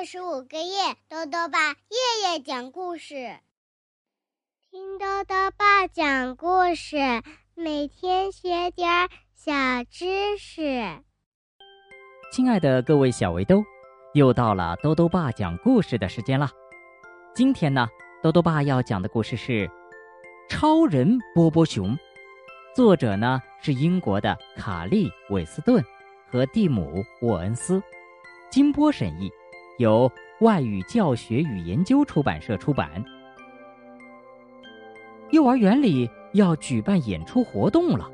二十五个月，豆豆爸夜夜讲故事，听豆豆爸讲故事，每天学点小知识。亲爱的各位小围兜，又到了豆豆爸讲故事的时间了。今天呢，豆豆爸要讲的故事是《超人波波熊》，作者呢是英国的卡利·韦斯顿和蒂姆·沃恩斯，金波审译。由外语教学与研究出版社出版。幼儿园里要举办演出活动了。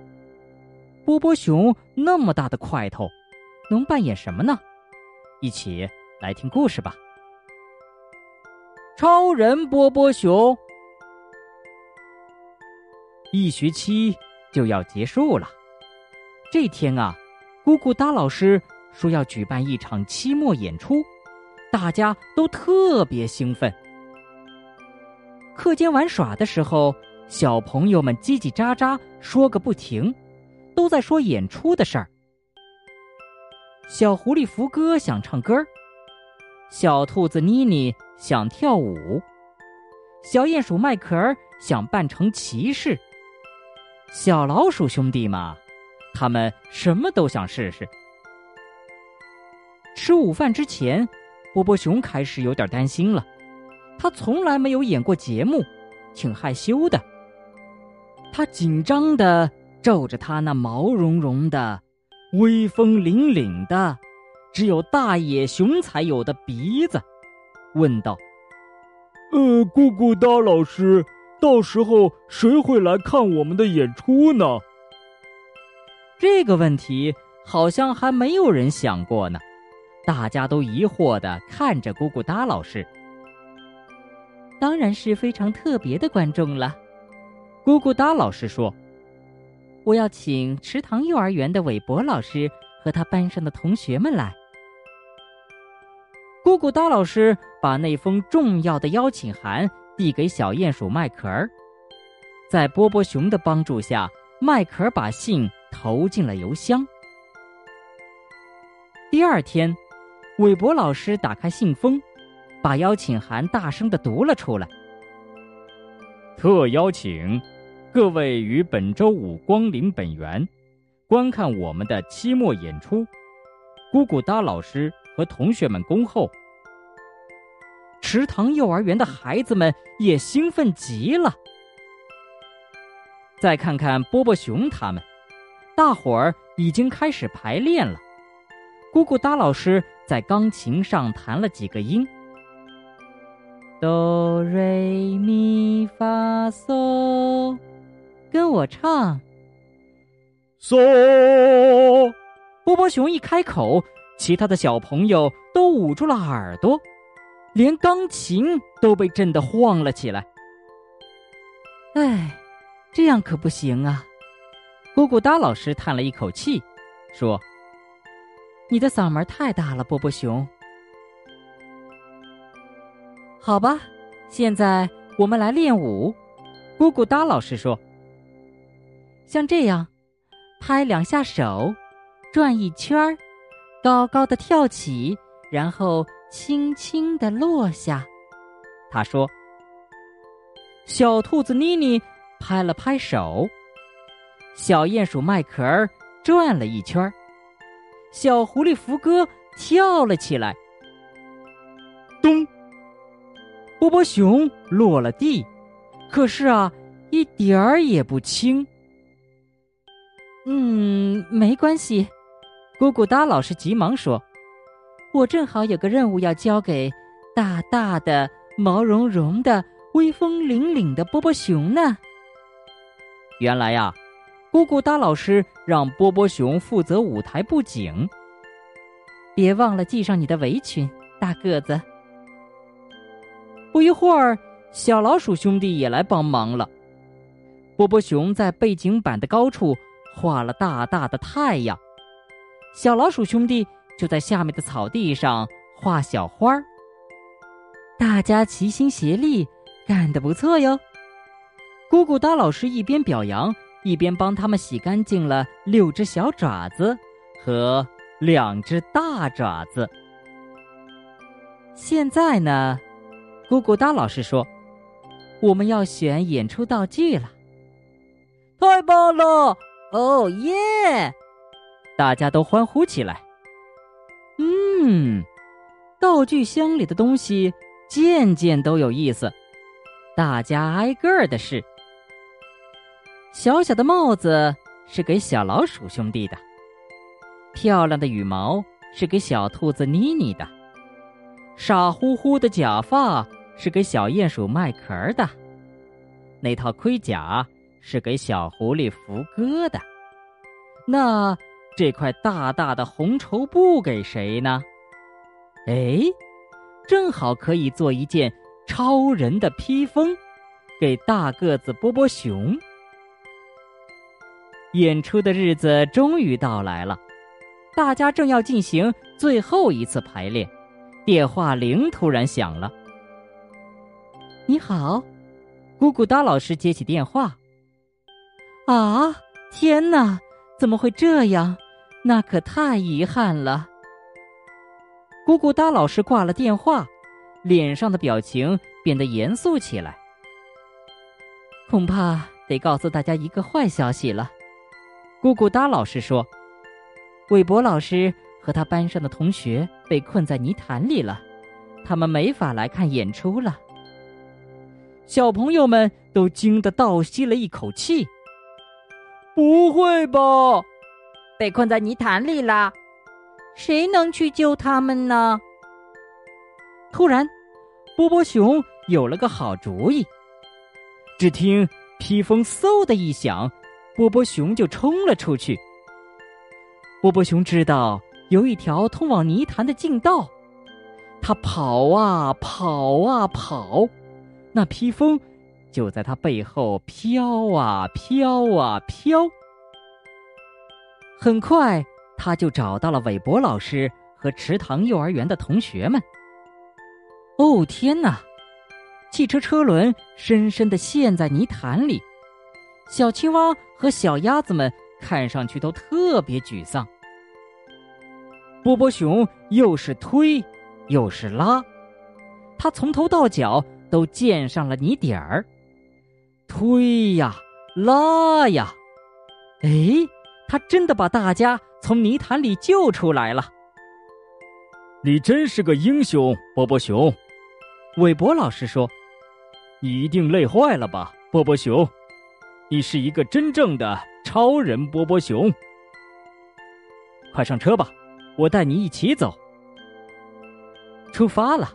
波波熊那么大的块头，能扮演什么呢？一起来听故事吧。超人波波熊，一学期就要结束了。这天啊，咕咕哒老师说要举办一场期末演出。大家都特别兴奋。课间玩耍的时候，小朋友们叽叽喳喳说个不停，都在说演出的事儿。小狐狸福哥想唱歌小兔子妮妮想跳舞，小鼹鼠麦克尔想扮成骑士，小老鼠兄弟嘛，他们什么都想试试。吃午饭之前。波波熊开始有点担心了，他从来没有演过节目，挺害羞的。他紧张的皱着他那毛茸茸的、威风凛凛的、只有大野熊才有的鼻子，问道：“呃，咕咕哒老师，到时候谁会来看我们的演出呢？”这个问题好像还没有人想过呢。大家都疑惑的看着咕咕哒老师。当然是非常特别的观众了，咕咕哒老师说：“我要请池塘幼儿园的韦伯老师和他班上的同学们来。”咕咕哒老师把那封重要的邀请函递给小鼹鼠麦克儿，在波波熊的帮助下，麦克儿把信投进了邮箱。第二天。韦伯老师打开信封，把邀请函大声的读了出来。特邀请各位于本周五光临本园，观看我们的期末演出。咕咕哒老师和同学们恭候。池塘幼儿园的孩子们也兴奋极了。再看看波波熊他们，大伙儿已经开始排练了。咕咕哒老师。在钢琴上弹了几个音，哆瑞咪发嗦，跟我唱。嗦，波波熊一开口，其他的小朋友都捂住了耳朵，连钢琴都被震得晃了起来。哎，这样可不行啊！咕咕哒老师叹了一口气，说。你的嗓门太大了，波波熊。好吧，现在我们来练舞。咕咕哒老师说：“像这样，拍两下手，转一圈儿，高高的跳起，然后轻轻的落下。”他说：“小兔子妮妮拍了拍手，小鼹鼠麦壳转了一圈儿。”小狐狸福哥跳了起来，咚！波波熊落了地，可是啊，一点儿也不轻。嗯，没关系，咕咕哒老师急忙说：“我正好有个任务要交给大大的、毛茸茸的、威风凛凛的波波熊呢。”原来呀。咕咕哒老师让波波熊负责舞台布景。别忘了系上你的围裙，大个子。不一会儿，小老鼠兄弟也来帮忙了。波波熊在背景板的高处画了大大的太阳，小老鼠兄弟就在下面的草地上画小花。大家齐心协力，干得不错哟。咕咕哒老师一边表扬。一边帮他们洗干净了六只小爪子和两只大爪子。现在呢，咕咕哒老师说，我们要选演出道具了。太棒了！哦耶！大家都欢呼起来。嗯，道具箱里的东西件件都有意思，大家挨个儿的试。小小的帽子是给小老鼠兄弟的，漂亮的羽毛是给小兔子妮妮的，傻乎乎的假发是给小鼹鼠麦壳的，那套盔甲是给小狐狸福哥的。那这块大大的红绸布给谁呢？哎，正好可以做一件超人的披风，给大个子波波熊。演出的日子终于到来了，大家正要进行最后一次排练，电话铃突然响了。你好，咕咕哒老师接起电话。啊，天哪！怎么会这样？那可太遗憾了。咕咕哒老师挂了电话，脸上的表情变得严肃起来。恐怕得告诉大家一个坏消息了。咕咕哒老师说：“韦伯老师和他班上的同学被困在泥潭里了，他们没法来看演出了。”小朋友们都惊得倒吸了一口气。不会吧！被困在泥潭里了，谁能去救他们呢？突然，波波熊有了个好主意。只听披风嗖的一响，波波熊就冲了出去。波波熊知道有一条通往泥潭的径道，他跑啊跑啊跑，那披风。就在他背后飘啊飘啊飘，很快他就找到了韦伯老师和池塘幼儿园的同学们。哦天哪！汽车车轮深深的陷在泥潭里，小青蛙和小鸭子们看上去都特别沮丧。波波熊又是推又是拉，他从头到脚都溅上了泥点儿。推呀，拉呀，哎，他真的把大家从泥潭里救出来了。你真是个英雄，波波熊。韦伯老师说：“你一定累坏了吧，波波熊？你是一个真正的超人，波波熊。快上车吧，我带你一起走。”出发了，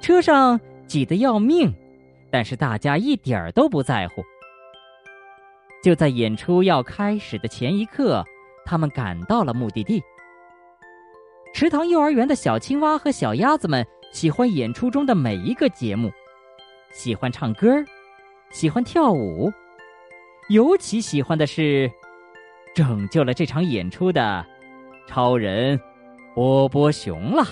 车上挤得要命。但是大家一点儿都不在乎。就在演出要开始的前一刻，他们赶到了目的地。池塘幼儿园的小青蛙和小鸭子们喜欢演出中的每一个节目，喜欢唱歌，喜欢跳舞，尤其喜欢的是拯救了这场演出的超人波波熊了。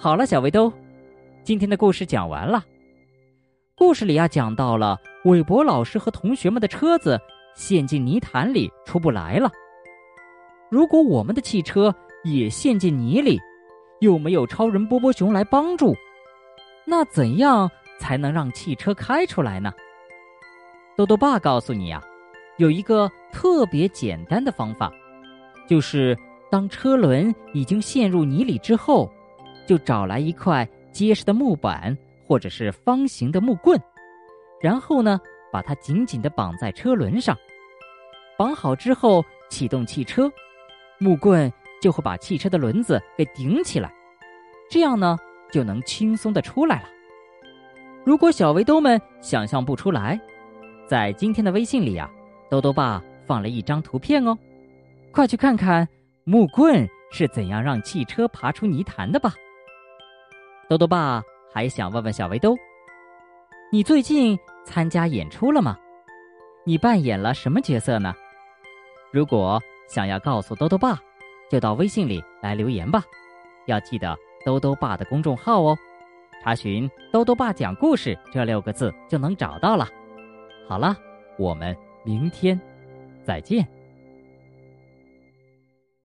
好了，小围兜。今天的故事讲完了。故事里啊，讲到了韦伯老师和同学们的车子陷进泥潭里出不来了。如果我们的汽车也陷进泥里，又没有超人波波熊来帮助，那怎样才能让汽车开出来呢？豆豆爸告诉你啊，有一个特别简单的方法，就是当车轮已经陷入泥里之后，就找来一块。结实的木板或者是方形的木棍，然后呢，把它紧紧的绑在车轮上。绑好之后，启动汽车，木棍就会把汽车的轮子给顶起来，这样呢，就能轻松的出来了。如果小围兜们想象不出来，在今天的微信里啊，兜兜爸放了一张图片哦，快去看看木棍是怎样让汽车爬出泥潭的吧。豆豆爸还想问问小围兜，你最近参加演出了吗？你扮演了什么角色呢？如果想要告诉豆豆爸，就到微信里来留言吧。要记得豆豆爸的公众号哦，查询“豆豆爸讲故事”这六个字就能找到了。好了，我们明天再见。